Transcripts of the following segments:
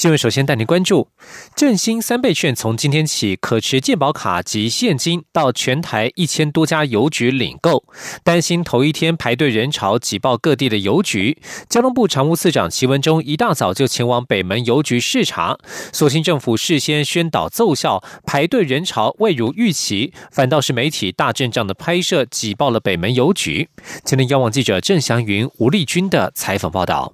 新闻首先带您关注，振兴三倍券从今天起可持健保卡及现金到全台一千多家邮局领购，担心头一天排队人潮挤爆各地的邮局。交通部常务次长齐文忠一大早就前往北门邮局视察，所幸政府事先宣导奏效，排队人潮未如预期，反倒是媒体大阵仗的拍摄挤爆了北门邮局。前天央网记者郑祥云、吴丽君的采访报道。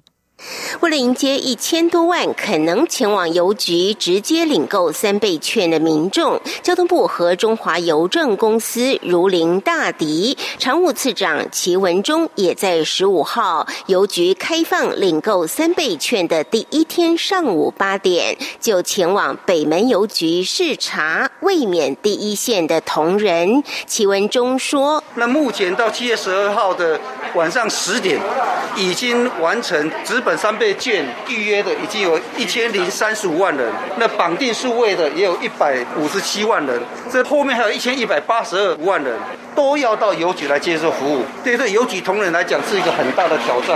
为了迎接一千多万可能前往邮局直接领购三倍券的民众，交通部和中华邮政公司如临大敌。常务次长齐文忠也在十五号邮局开放领购三倍券的第一天上午八点，就前往北门邮局视察，卫冕第一线的同仁。齐文忠说：“那目前到七月十二号的晚上十点，已经完成直。”本三倍券预约的已经有一千零三十五万人，那绑定数位的也有一百五十七万人，这后面还有一千一百八十二万人。都要到邮局来接受服务，对这邮局同仁来讲是一个很大的挑战。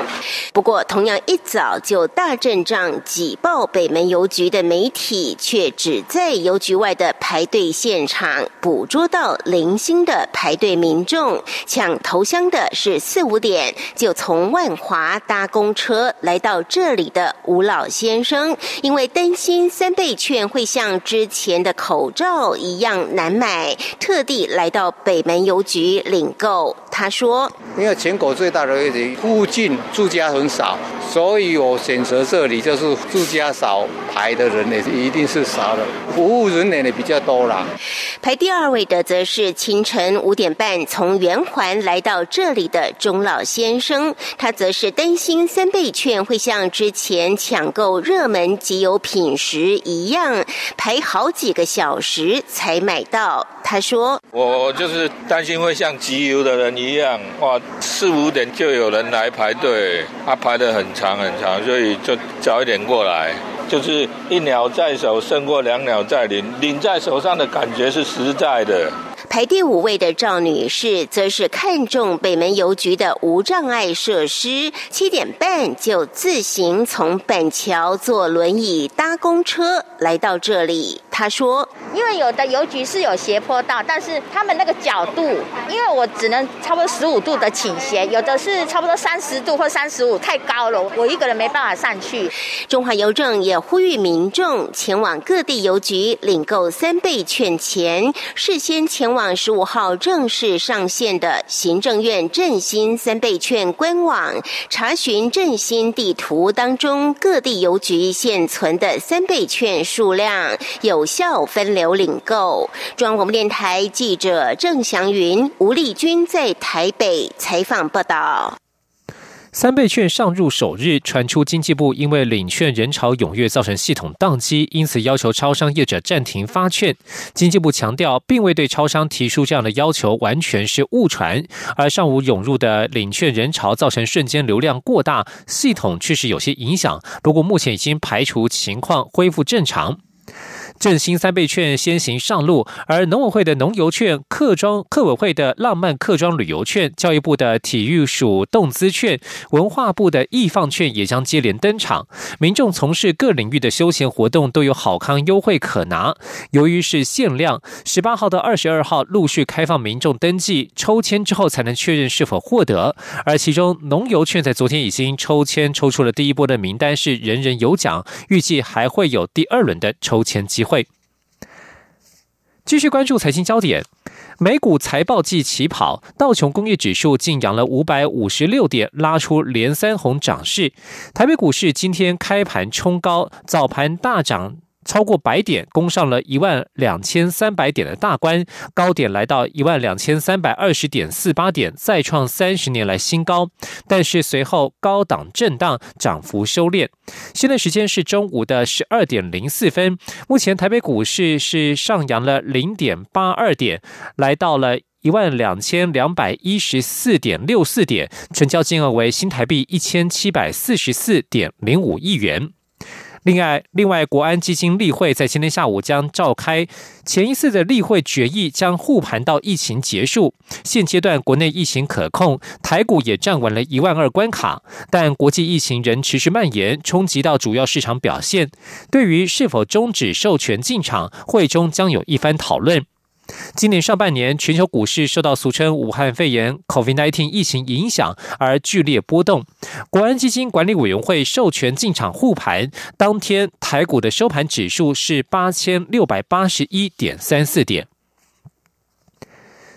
不过，同样一早就大阵仗挤爆北门邮局的媒体，却只在邮局外的排队现场捕捉到零星的排队民众。抢头香的是四五点就从万华搭公车来到这里的吴老先生，因为担心三倍券会像之前的口罩一样难买，特地来到北门邮。局领购，他说：“因为全国最大的问题，附近住家很少，所以我选择这里，就是住家少，排的人也一定是少的，服务人员也比较多啦。”排第二位的则是清晨五点半从圆环来到这里的钟老先生，他则是担心三倍券会像之前抢购热门集邮品时一样，排好几个小时才买到。他说：“我就是担心。”会像集邮的人一样，哇，四五点就有人来排队，他排的很长很长，所以就早一点过来，就是一鸟在手胜过两鸟在林，领在手上的感觉是实在的。排第五位的赵女士，则是看中北门邮局的无障碍设施，七点半就自行从板桥坐轮椅搭公车来到这里。她说：“因为有的邮局是有斜坡道，但是他们那个角度，因为我只能差不多十五度的倾斜，有的是差不多三十度或三十五，太高了，我一个人没办法上去。”中华邮政也呼吁民众前往各地邮局领购三倍券前，事先前往。十五号正式上线的行政院振兴三倍券官网，查询振兴地图当中各地邮局现存的三倍券数量，有效分流领购。中央广播电台记者郑祥云、吴丽君在台北采访报道。三倍券上入首日，传出经济部因为领券人潮踊跃，造成系统宕机，因此要求超商业者暂停发券。经济部强调，并未对超商提出这样的要求，完全是误传。而上午涌入的领券人潮，造成瞬间流量过大，系统确实有些影响。不过目前已经排除情况，恢复正常。振兴三倍券先行上路，而农委会的农游券、客庄客委会的浪漫客庄旅游券、教育部的体育署动资券、文化部的易放券也将接连登场。民众从事各领域的休闲活动都有好康优惠可拿。由于是限量，十八号到二十二号陆续开放民众登记抽签之后才能确认是否获得。而其中农游券在昨天已经抽签抽出了第一波的名单，是人人有奖，预计还会有第二轮的抽签机会。会继续关注财经焦点，美股财报季起跑，道琼工业指数竟扬了五百五十六点，拉出连三红涨势。台北股市今天开盘冲高，早盘大涨。超过百点，攻上了一万两千三百点的大关，高点来到一万两千三百二十点四八点，再创三十年来新高。但是随后高档震荡，涨幅收敛。现在时间是中午的十二点零四分，目前台北股市是上扬了零点八二点，来到了。一万两千两百一十四点六四点，成交金额为新台币一千七百四十四点零五亿元。另外，另外，国安基金例会在今天下午将召开。前一次的例会决议将护盘到疫情结束。现阶段国内疫情可控，台股也站稳了一万二关卡，但国际疫情仍持续蔓延，冲击到主要市场表现。对于是否终止授权进场，会中将有一番讨论。今年上半年，全球股市受到俗称武汉肺炎 （COVID-19） 疫情影响而剧烈波动。国安基金管理委员会授权进场护盘，当天台股的收盘指数是八千六百八十一点三四点。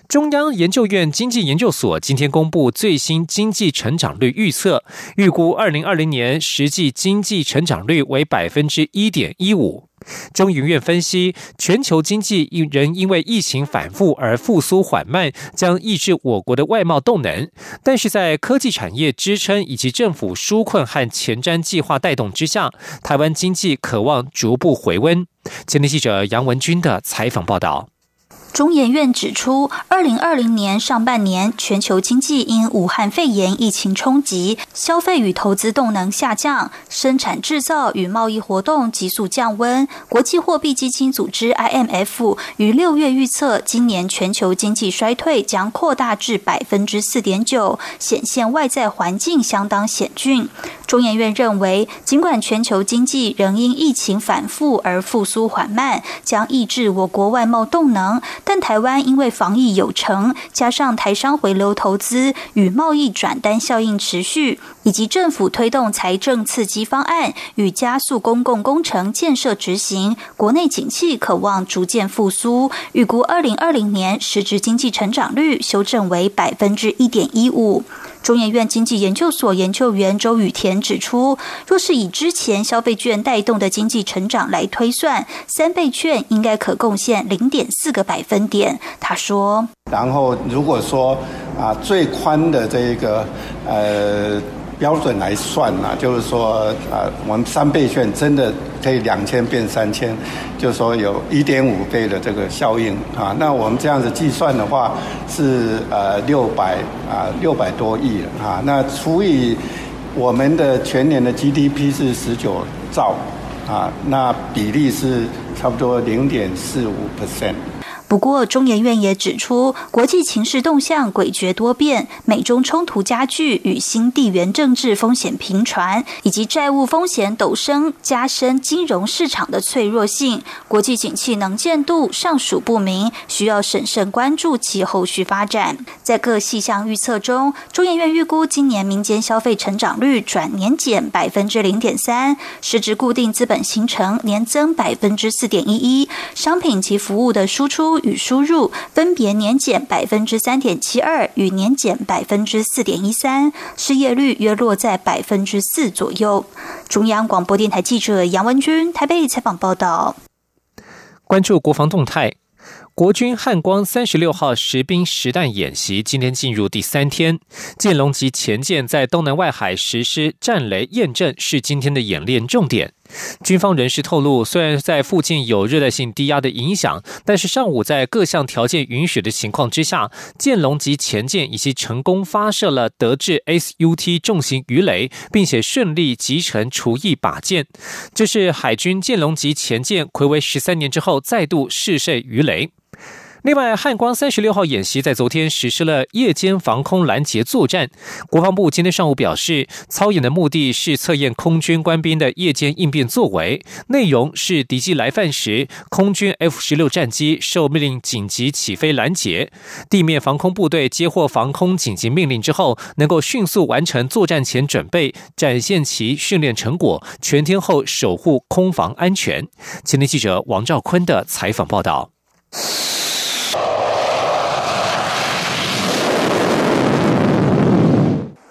中央研究院经济研究所今天公布最新经济成长率预测，预估二零二零年实际经济成长率为百分之一点一五。中研院分析，全球经济仍因为疫情反复而复苏缓慢，将抑制我国的外贸动能。但是在科技产业支撑以及政府纾困和前瞻计划带动之下，台湾经济渴望逐步回温。前天记者杨文军的采访报道。中研院指出，二零二零年上半年，全球经济因武汉肺炎疫情冲击，消费与投资动能下降，生产制造与贸易活动急速降温。国际货币基金组织 （IMF） 于六月预测，今年全球经济衰退将扩大至百分之四点九，显现外在环境相当险峻。中研院认为，尽管全球经济仍因疫情反复而复苏缓慢，将抑制我国外贸动能。但台湾因为防疫有成，加上台商回流投资与贸易转单效应持续，以及政府推动财政刺激方案与加速公共工程建设执行，国内景气渴望逐渐复苏。预估二零二零年实质经济成长率修正为百分之一点一五。中研院经济研究所研究员周雨田指出，若是以之前消费券带动的经济成长来推算，三倍券应该可贡献零点四个百分点。他说：“然后如果说啊最宽的这个呃。”标准来算呐，就是说，啊，我们三倍券真的可以两千变三千，就是说有一点五倍的这个效应啊。那我们这样子计算的话，是呃六百啊六百多亿啊。那除以我们的全年的 GDP 是十九兆啊，那比例是差不多零点四五 percent。不过，中研院也指出，国际情势动向诡谲多变，美中冲突加剧与新地缘政治风险频传，以及债务风险陡升，加深金融市场的脆弱性。国际景气能见度尚属不明，需要审慎关注其后续发展。在各细项预测中，中研院预估今年民间消费成长率转年减百分之零点三，实质固定资本形成年增百分之四点一一，商品及服务的输出。与输入分别年减百分之三点七二与年减百分之四点一三，失业率约落在百分之四左右。中央广播电台记者杨文君台北采访报道。关注国防动态。国军汉光三十六号实兵实弹演习今天进入第三天，剑龙级前舰在东南外海实施战雷验证是今天的演练重点。军方人士透露，虽然在附近有热带性低压的影响，但是上午在各项条件允许的情况之下，剑龙级潜舰已经成功发射了德制 SUT 重型鱼雷，并且顺利集成除役靶舰。这是海军剑龙级潜舰暌违十三年之后再度试射鱼雷。另外，汉光三十六号演习在昨天实施了夜间防空拦截作战。国防部今天上午表示，操演的目的是测验空军官兵的夜间应变作为，内容是敌机来犯时，空军 F 十六战机受命令紧急起飞拦截，地面防空部队接获防空紧急命令之后，能够迅速完成作战前准备，展现其训练成果，全天候守护空防安全。前天记者王兆坤的采访报道。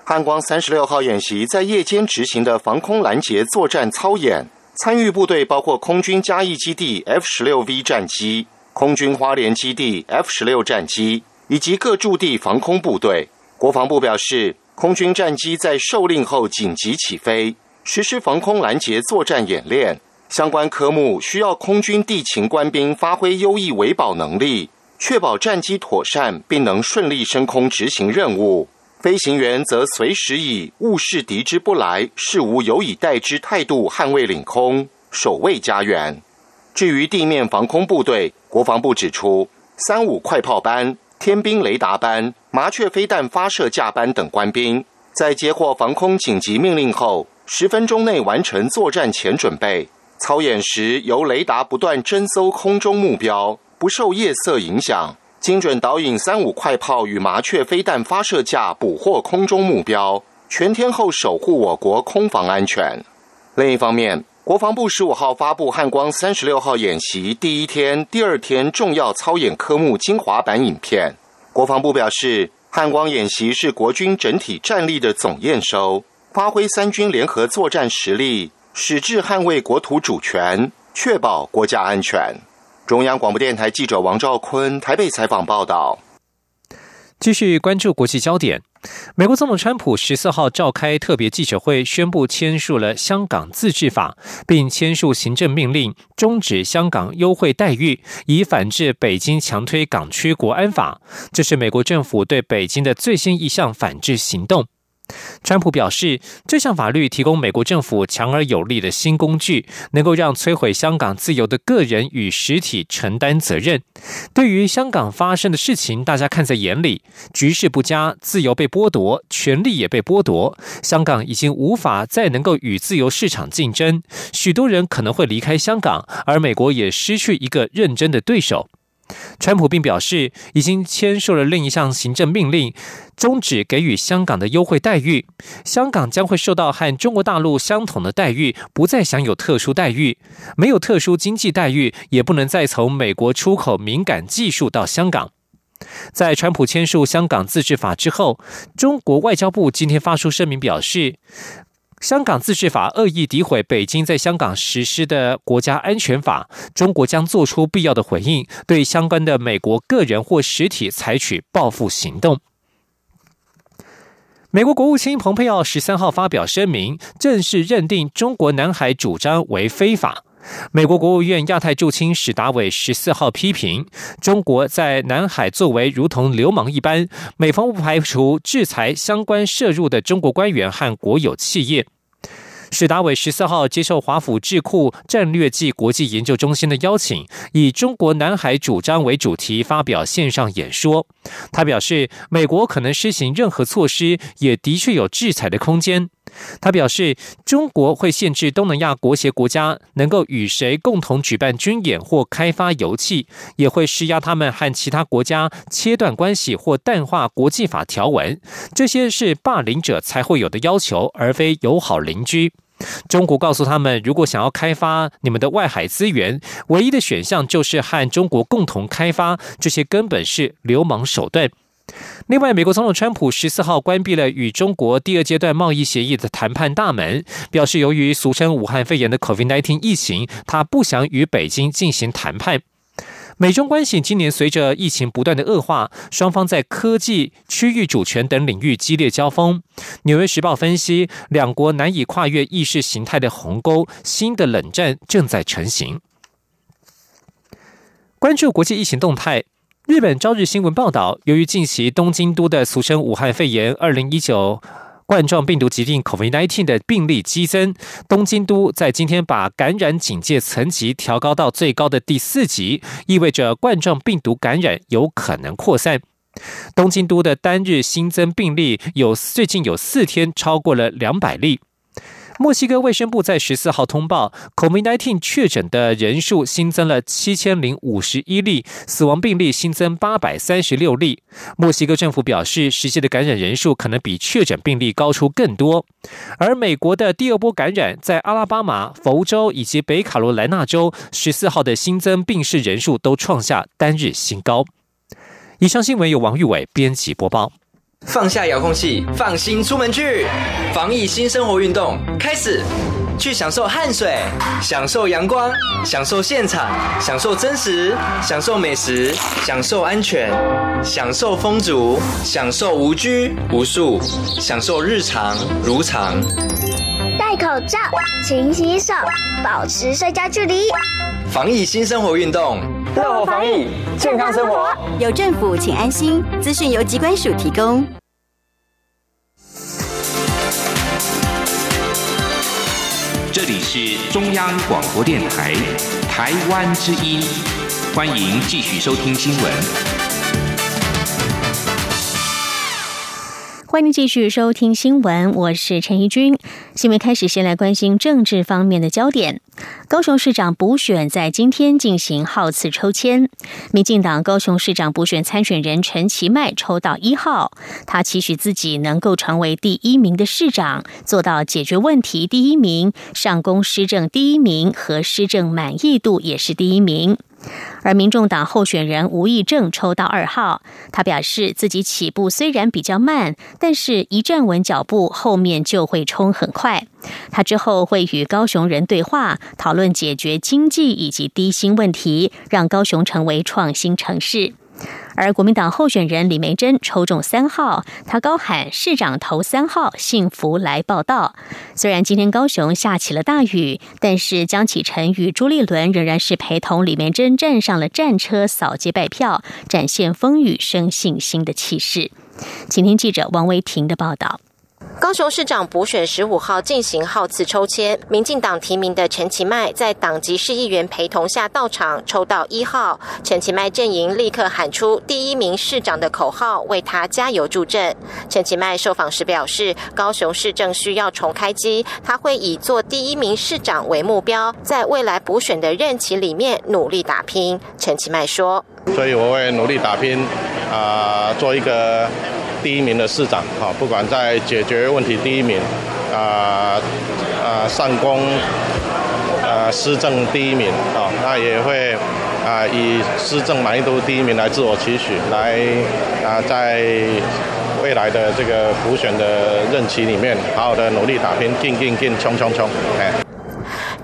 汉光三十六号演习在夜间执行的防空拦截作战操演，参与部队包括空军嘉义基地 F 十六 V 战机、空军花莲基地 F 十六战机以及各驻地防空部队。国防部表示，空军战机在受令后紧急起飞，实施防空拦截作战演练。相关科目需要空军地勤官兵发挥优异维保能力。确保战机妥善并能顺利升空执行任务。飞行员则随时以勿视敌之不来，事无有以待之态度捍卫领空，守卫家园。至于地面防空部队，国防部指出，三五快炮班、天兵雷达班、麻雀飞弹发射架班等官兵，在接获防空紧急命令后，十分钟内完成作战前准备。操演时，由雷达不断侦搜空中目标，不受夜色影响，精准导引三五快炮与麻雀飞弹发射架，捕获空中目标，全天候守护我国空防安全。另一方面，国防部十五号发布汉光三十六号演习第一天、第二天重要操演科目精华版影片。国防部表示，汉光演习是国军整体战力的总验收，发挥三军联合作战实力，矢志捍卫国土主权，确保国家安全。中央广播电台记者王兆坤台北采访报道。继续关注国际焦点。美国总统川普十四号召开特别记者会，宣布签署了香港自治法，并签署行政命令，终止香港优惠待遇，以反制北京强推港区国安法。这是美国政府对北京的最新一项反制行动。川普表示，这项法律提供美国政府强而有力的新工具，能够让摧毁香港自由的个人与实体承担责任。对于香港发生的事情，大家看在眼里，局势不佳，自由被剥夺，权利也被剥夺，香港已经无法再能够与自由市场竞争，许多人可能会离开香港，而美国也失去一个认真的对手。川普并表示，已经签署了另一项行政命令，终止给予香港的优惠待遇。香港将会受到和中国大陆相同的待遇，不再享有特殊待遇，没有特殊经济待遇，也不能再从美国出口敏感技术到香港。在川普签署香港自治法之后，中国外交部今天发出声明表示。香港自治法恶意诋毁北京在香港实施的国家安全法，中国将做出必要的回应，对相关的美国个人或实体采取报复行动。美国国务卿蓬佩奥十三号发表声明，正式认定中国南海主张为非法。美国国务院亚太驻青史达伟十四号批评中国在南海作为如同流氓一般，美方不排除制裁相关涉入的中国官员和国有企业。史达伟十四号接受华府智库战略暨国际研究中心的邀请，以中国南海主张为主题发表线上演说。他表示，美国可能施行任何措施，也的确有制裁的空间。他表示，中国会限制东南亚国协国家能够与谁共同举办军演或开发油气，也会施压他们和其他国家切断关系或淡化国际法条文。这些是霸凌者才会有的要求，而非友好邻居。中国告诉他们，如果想要开发你们的外海资源，唯一的选项就是和中国共同开发，这些根本是流氓手段。另外，美国总统川普十四号关闭了与中国第二阶段贸易协议的谈判大门，表示由于俗称武汉肺炎的 COVID-19 疫情，他不想与北京进行谈判。美中关系今年随着疫情不断的恶化，双方在科技、区域主权等领域激烈交锋。纽约时报分析，两国难以跨越意识形态的鸿沟，新的冷战正在成型。关注国际疫情动态，日本朝日新闻报道，由于近期东京都的俗称武汉肺炎二零一九。冠状病毒疾病 （COVID-19） 的病例激增，东京都在今天把感染警戒层级调高到最高的第四级，意味着冠状病毒感染有可能扩散。东京都的单日新增病例有最近有四天超过了两百例。墨西哥卫生部在十四号通报，COVID-19 确诊的人数新增了七千零五十一例，死亡病例新增八百三十六例。墨西哥政府表示，实际的感染人数可能比确诊病例高出更多。而美国的第二波感染，在阿拉巴马、佛州以及北卡罗来纳州，十四号的新增病逝人数都创下单日新高。以上新闻由王玉伟编辑播报。放下遥控器，放心出门去。防疫新生活运动开始，去享受汗水，享受阳光，享受现场，享受真实，享受美食，享受安全，享受风足，享受无拘无束，享受日常如常。戴口罩，勤洗手，保持社交距离。防疫新生活运动。乐活防疫，健康生活。有政府，请安心。资讯由机关署提供。这里是中央广播电台台湾之音，欢迎继续收听新闻。欢迎继续收听新闻，我是陈怡君。新闻开始，先来关心政治方面的焦点。高雄市长补选在今天进行号次抽签，民进党高雄市长补选参选人陈其迈抽到一号，他期许自己能够成为第一名的市长，做到解决问题第一名、上工施政第一名和施政满意度也是第一名。而民众党候选人吴益政抽到二号，他表示自己起步虽然比较慢，但是一站稳脚步，后面就会冲很快。他之后会与高雄人对话，讨论解决经济以及低薪问题，让高雄成为创新城市。而国民党候选人李梅珍抽中三号，他高喊“市长投三号，幸福来报道”。虽然今天高雄下起了大雨，但是江启臣与朱立伦仍然是陪同李梅珍站上了战车，扫街拜票，展现风雨生信心的气势。请听记者王维婷的报道。高雄市长补选十五号进行号次抽签，民进党提名的陈其迈在党籍市议员陪同下到场，抽到一号。陈其迈阵营立刻喊出“第一名市长”的口号，为他加油助阵。陈其迈受访时表示，高雄市政需要重开机，他会以做第一名市长为目标，在未来补选的任期里面努力打拼。陈其迈说：“所以我会努力打拼，啊，做一个。”第一名的市长，哈，不管在解决问题第一名，啊啊上工，呃施政第一名，啊，那也会啊以施政满意度第一名来自我期许，来啊在未来的这个补选的任期里面，好好的努力打拼，进进进，冲冲冲，哎。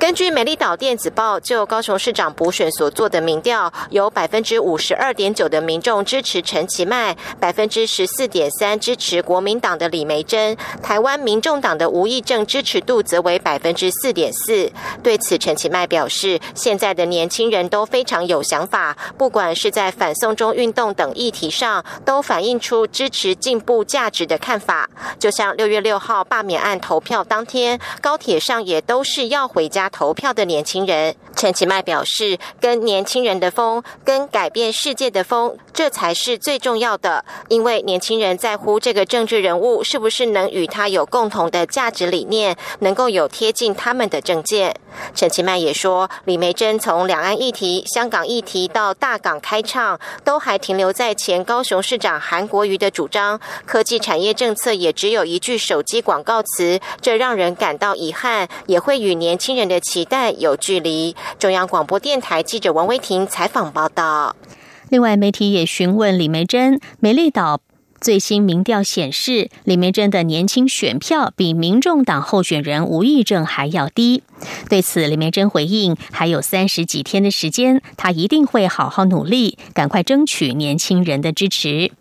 根据美丽岛电子报就高雄市长补选所做的民调，有百分之五十二点九的民众支持陈其迈，百分之十四点三支持国民党的李梅珍，台湾民众党的吴益政支持度则为百分之四点四。对此，陈其迈表示，现在的年轻人都非常有想法，不管是在反送中运动等议题上，都反映出支持进步价值的看法。就像六月六号罢免案投票当天，高铁上也都是要回家。投票的年轻人，陈其迈表示，跟年轻人的风，跟改变世界的风，这才是最重要的。因为年轻人在乎这个政治人物是不是能与他有共同的价值理念，能够有贴近他们的政见。陈其迈也说，李梅珍从两岸议题、香港议题到大港开唱，都还停留在前高雄市长韩国瑜的主张。科技产业政策也只有一句手机广告词，这让人感到遗憾，也会与年轻人的期待有距离。中央广播电台记者王威婷采访报道。另外，媒体也询问李梅珍，美丽岛。最新民调显示，李梅珍的年轻选票比民众党候选人吴益政还要低。对此，李梅珍回应：“还有三十几天的时间，他一定会好好努力，赶快争取年轻人的支持。”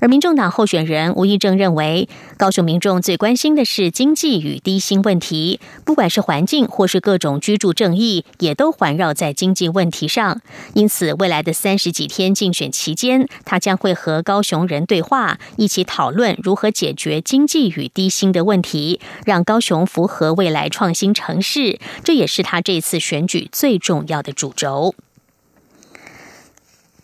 而民众党候选人吴益政认为，高雄民众最关心的是经济与低薪问题，不管是环境或是各种居住正义，也都环绕在经济问题上。因此，未来的三十几天竞选期间，他将会和高雄人对话，一起讨论如何解决经济与低薪的问题，让高雄符合未来创新城市。这也是他这次选举最重要的主轴。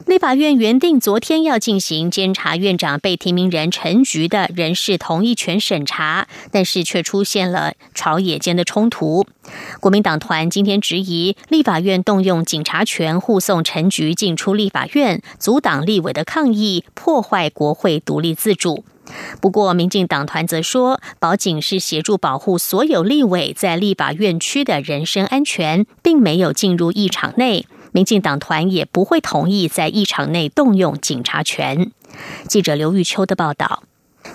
立法院原定昨天要进行监察院长被提名人陈菊的人事同意权审查，但是却出现了朝野间的冲突。国民党团今天质疑立法院动用警察权护送陈菊进出立法院，阻挡立委的抗议，破坏国会独立自主。不过，民进党团则说，保警是协助保护所有立委在立法院区的人身安全，并没有进入议场内。民进党团也不会同意在议场内动用警察权。记者刘玉秋的报道。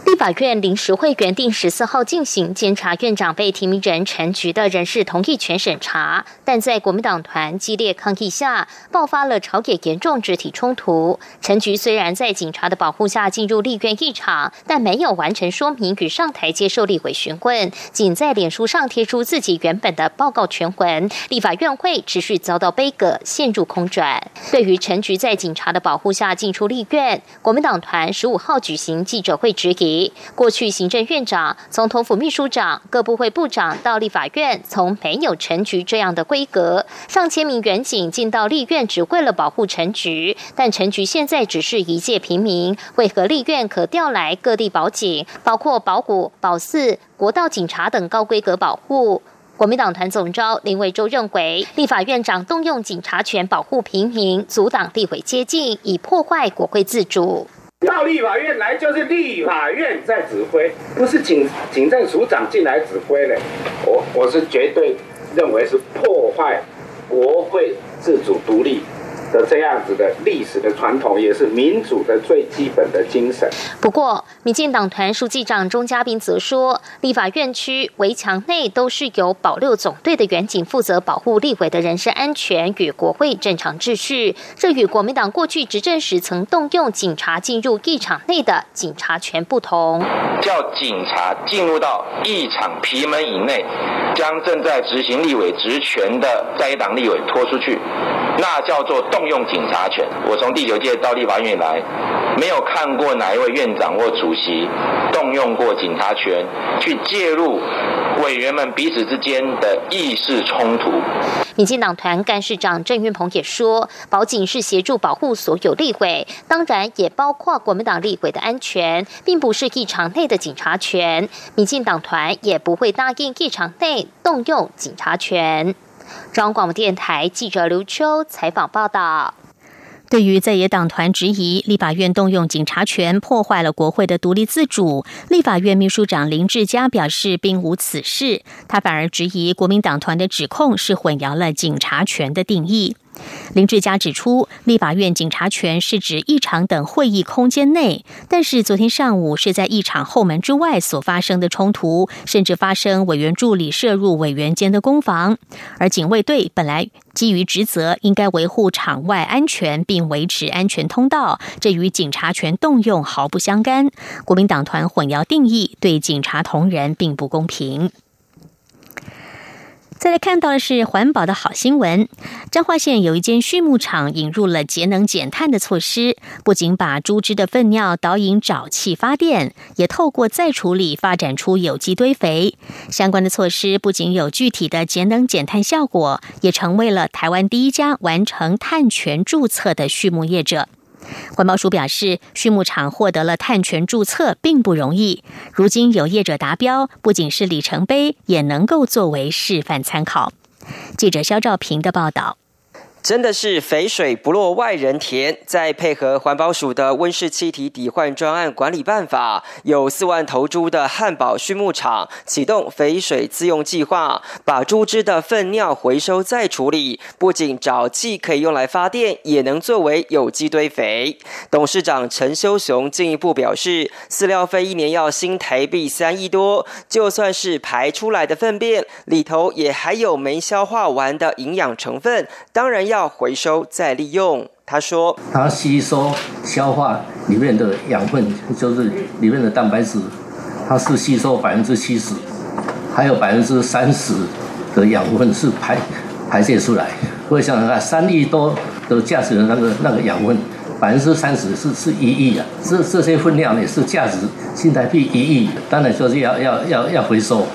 立法院临时会原定十四号进行监察院长被提名人陈菊的人事同意权审查，但在国民党团激烈抗议下，爆发了朝野严重肢体冲突。陈菊虽然在警察的保护下进入立院议场，但没有完成说明与上台接受立委询问，仅在脸书上贴出自己原本的报告全文。立法院会持续遭到杯葛，陷入空转。对于陈菊在警察的保护下进出立院，国民党团十五号举行记者会质疑。过去行政院长、总统府秘书长、各部会部长到立法院，从没有陈局这样的规格。上千名员警进到立院，只为了保护陈局，但陈局现在只是一介平民，为何立院可调来各地保警，包括保谷、保四、国道警察等高规格保护？国民党团总召林维洲认为，立法院长动用警察权保护平民，阻挡立委接近，以破坏国会自主。到立法院来就是立法院在指挥，不是警警政署长进来指挥的。我我是绝对认为是破坏国会自主独立。的这样子的历史的传统，也是民主的最基本的精神。不过，民进党团书记长钟嘉宾则说，立法院区围墙内都是由保六总队的员警负责保护立委的人身安全与国会正常秩序，这与国民党过去执政时曾动用警察进入议场内的警察权不同。叫警察进入到议场皮门以内，将正在执行立委职权的在党立委拖出去，那叫做。动动用警察权，我从第九届到立法院来，没有看过哪一位院长或主席动用过警察权去介入委员们彼此之间的意识冲突。民进党团干事长郑运鹏也说，保警是协助保护所有立委，当然也包括国民党立委的安全，并不是议场内的警察权。民进党团也不会答应议场内动用警察权。中央广播电台记者刘秋采访报道。对于在野党团质疑立法院动用警察权破坏了国会的独立自主，立法院秘书长林志嘉表示并无此事，他反而质疑国民党团的指控是混淆了警察权的定义。林志嘉指出，立法院警察权是指议场等会议空间内，但是昨天上午是在议场后门之外所发生的冲突，甚至发生委员助理涉入委员间的攻防，而警卫队本来基于职责应该维护场外安全并维持安全通道，这与警察权动用毫不相干。国民党团混淆定义，对警察同仁并不公平。再来看到的是环保的好新闻。彰化县有一间畜牧场引入了节能减碳的措施，不仅把猪只的粪尿导引沼气发电，也透过再处理发展出有机堆肥。相关的措施不仅有具体的节能减碳效果，也成为了台湾第一家完成碳权注册的畜牧业者。环保署表示，畜牧场获得了碳权注册并不容易。如今有业者达标，不仅是里程碑，也能够作为示范参考。记者肖兆平的报道。真的是肥水不落外人田。再配合环保署的温室气体抵换专案管理办法，有四万头猪的汉堡畜牧场启动肥水自用计划，把猪只的粪尿回收再处理，不仅沼气可以用来发电，也能作为有机堆肥。董事长陈修雄进一步表示，饲料费一年要新台币三亿多，就算是排出来的粪便里头也还有没消化完的营养成分，当然要。要回收再利用，他说：“它吸收消化里面的养分，就是里面的蛋白质，它是吸收百分之七十，还有百分之三十的养分是排排泄出来。我想想看，三亿多的价值的那个那个养分，百分之三十是是一亿啊，这这些分量也是价值新台币一亿，当然说是要要要要回收。”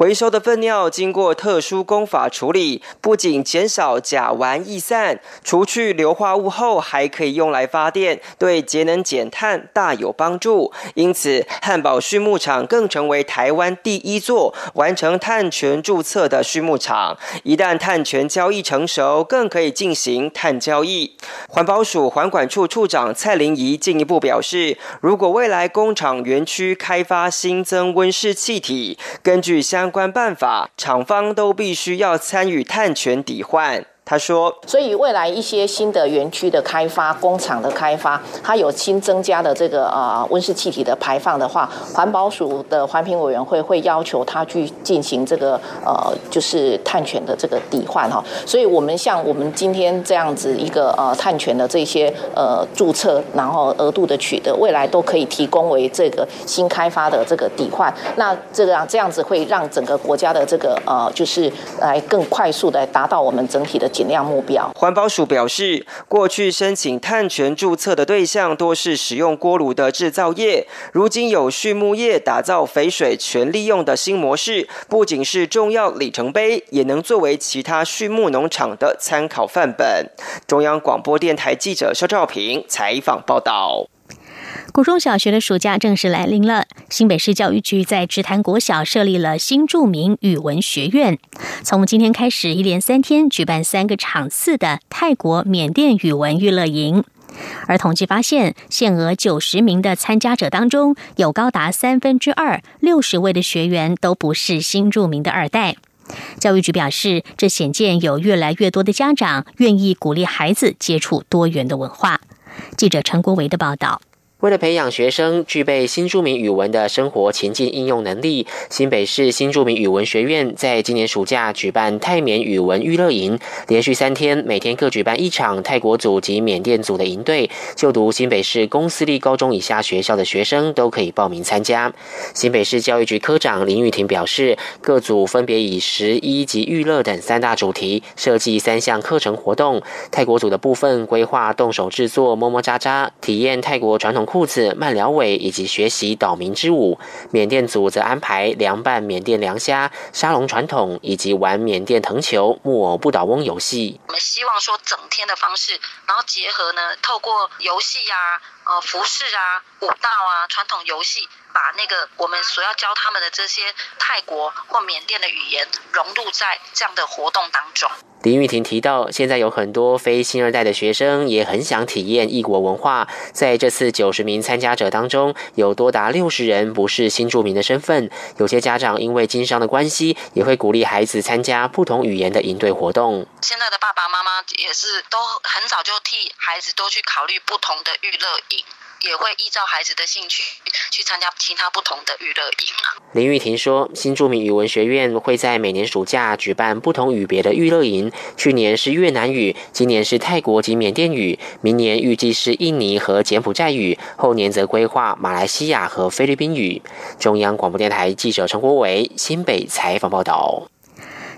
回收的粪尿经过特殊工法处理，不仅减少甲烷逸散，除去硫化物后，还可以用来发电，对节能减碳大有帮助。因此，汉堡畜牧场更成为台湾第一座完成碳权注册的畜牧场。一旦碳权交易成熟，更可以进行碳交易。环保署环管处处长蔡玲仪进一步表示，如果未来工厂园区开发新增温室气体，根据相关办法，厂方都必须要参与碳权抵换。他说：“所以未来一些新的园区的开发、工厂的开发，它有新增加的这个呃温室气体的排放的话，环保署的环评委员会会要求他去进行这个呃就是碳权的这个抵换哈。所以我们像我们今天这样子一个呃碳权的这些呃注册，然后额度的取得，未来都可以提供为这个新开发的这个抵换。那这个这样子会让整个国家的这个呃就是来更快速的达到我们整体的减量目标。环保署表示，过去申请碳权注册的对象多是使用锅炉的制造业，如今有畜牧业打造肥水全利用的新模式，不仅是重要里程碑，也能作为其他畜牧农场的参考范本。中央广播电台记者肖兆平采访报道。国中小学的暑假正式来临了。新北市教育局在直潭国小设立了新著名语文学院，从今天开始，一连三天举办三个场次的泰国、缅甸语文娱乐营。而统计发现，限额九十名的参加者当中，有高达三分之二，六十位的学员都不是新著名的二代。教育局表示，这显见有越来越多的家长愿意鼓励孩子接触多元的文化。记者陈国维的报道。为了培养学生具备新著名语文的生活情境应用能力，新北市新著名语文学院在今年暑假举办泰缅语文娱乐营，连续三天，每天各举办一场泰国组及缅甸组的营队。就读新北市公私立高中以下学校的学生都可以报名参加。新北市教育局科长林玉婷表示，各组分别以十一及娱乐等三大主题设计三项课程活动。泰国组的部分规划动手制作么么喳喳，体验泰国传统。裤子、慢聊尾以及学习岛民之舞。缅甸组则安排凉拌缅甸凉虾、沙龙传统，以及玩缅甸藤球、木偶不倒翁游戏。我们希望说整天的方式，然后结合呢，透过游戏啊、呃服饰啊、舞蹈啊、传统游戏，把那个我们所要教他们的这些泰国或缅甸的语言融入在这样的活动当中。林玉婷提到，现在有很多非新二代的学生也很想体验异国文化。在这次九十名参加者当中，有多达六十人不是新住民的身份。有些家长因为经商的关系，也会鼓励孩子参加不同语言的营队活动。现在的爸爸妈妈也是都很早就替孩子都去考虑不同的娱乐营。也会依照孩子的兴趣去参加其他不同的娱乐营啊。林玉婷说，新著名语文学院会在每年暑假举办不同语别的娱乐营，去年是越南语，今年是泰国及缅甸语，明年预计是印尼和柬埔寨语，后年则规划马来西亚和菲律宾语。中央广播电台记者陈国伟新北采访报道。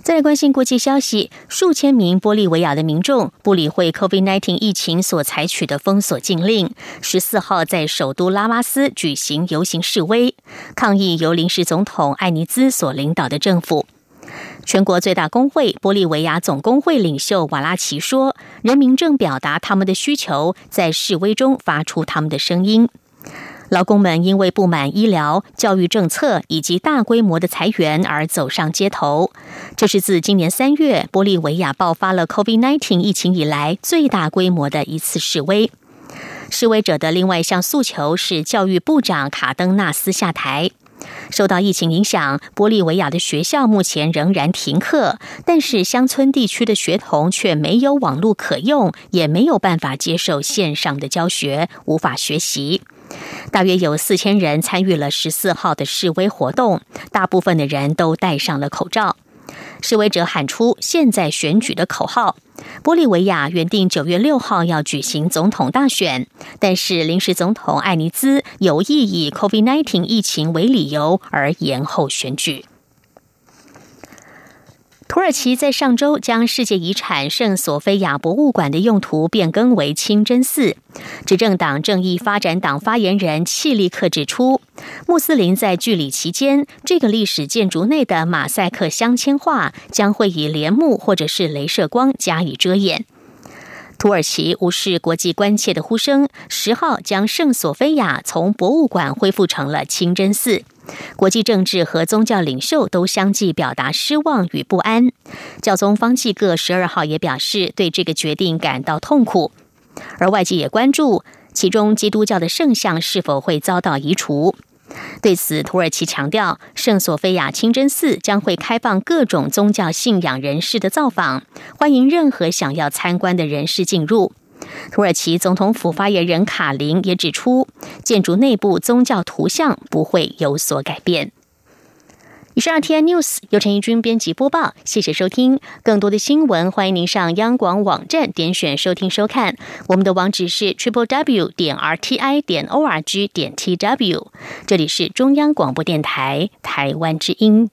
再来关心国际消息，数千名玻利维亚的民众不理会 COVID-19 疫情所采取的封锁禁令，十四号在首都拉巴斯举行游行示威，抗议由临时总统艾尼兹所领导的政府。全国最大工会玻利维亚总工会领袖瓦拉奇说：“人民正表达他们的需求，在示威中发出他们的声音。”劳工们因为不满医疗、教育政策以及大规模的裁员而走上街头。这是自今年三月玻利维亚爆发了 COVID-19 疫情以来最大规模的一次示威。示威者的另外一项诉求是教育部长卡登纳斯下台。受到疫情影响，玻利维亚的学校目前仍然停课，但是乡村地区的学童却没有网络可用，也没有办法接受线上的教学，无法学习。大约有四千人参与了十四号的示威活动，大部分的人都戴上了口罩。示威者喊出“现在选举”的口号。玻利维亚原定九月六号要举行总统大选，但是临时总统艾尼兹有意以 COVID-19 疫情为理由而延后选举。土耳其在上周将世界遗产圣索菲亚博物馆的用途变更为清真寺。执政党正义发展党发言人契利克指出，穆斯林在聚礼期间，这个历史建筑内的马赛克镶嵌画将会以帘幕或者是镭射光加以遮掩。土耳其无视国际关切的呼声，十号将圣索菲亚从博物馆恢复成了清真寺。国际政治和宗教领袖都相继表达失望与不安。教宗方济各十二号也表示对这个决定感到痛苦，而外界也关注其中基督教的圣像是否会遭到移除。对此，土耳其强调，圣索菲亚清真寺将会开放各种宗教信仰人士的造访，欢迎任何想要参观的人士进入。土耳其总统府发言人卡林也指出，建筑内部宗教图像不会有所改变。以上 T N News 由陈怡君编辑播报，谢谢收听。更多的新闻，欢迎您上央广网站点选收听收看。我们的网址是 triple w 点 r t i 点 o r g 点 t w。这里是中央广播电台台湾之音。